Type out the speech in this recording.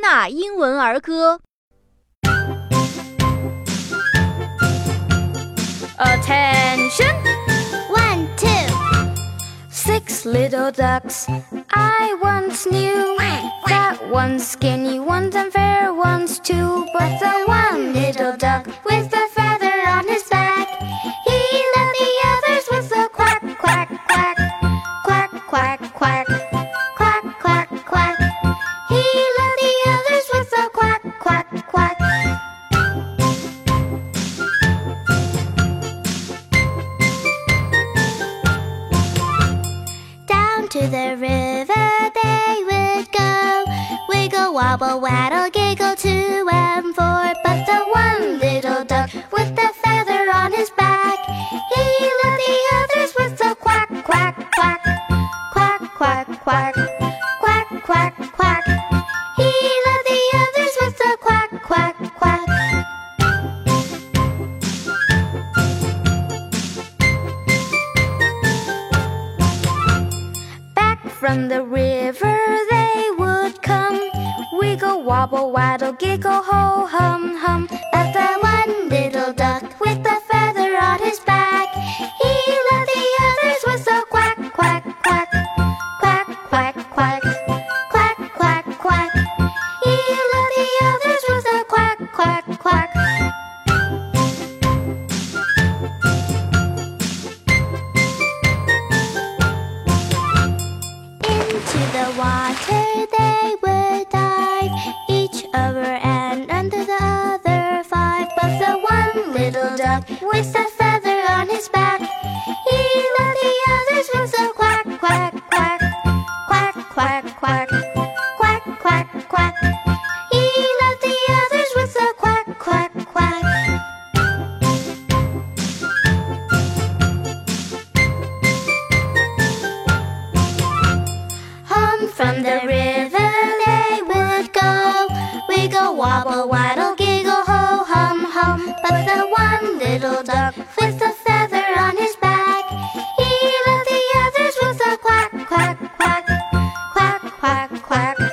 纳英文儿歌。Attention! One, two. Six little ducks I once knew. That one's skinny, one's unfair, one's too. But the one little duck with to the river they would go. Wiggle, wobble, waddle, giggle to and fro. But the one little duck with the feather on his back, he led the others with a quack, quack, quack, quack, quack, quack, quack, quack, quack. From the river they would come. Wiggle, wobble, waddle, giggle, ho, hum, hum. Today we're done. From the river they would go, wiggle, wobble, waddle, giggle, ho, hum, hum. But the one little duck with the feather on his back, he left the others with a quack, quack, quack, quack, quack, quack.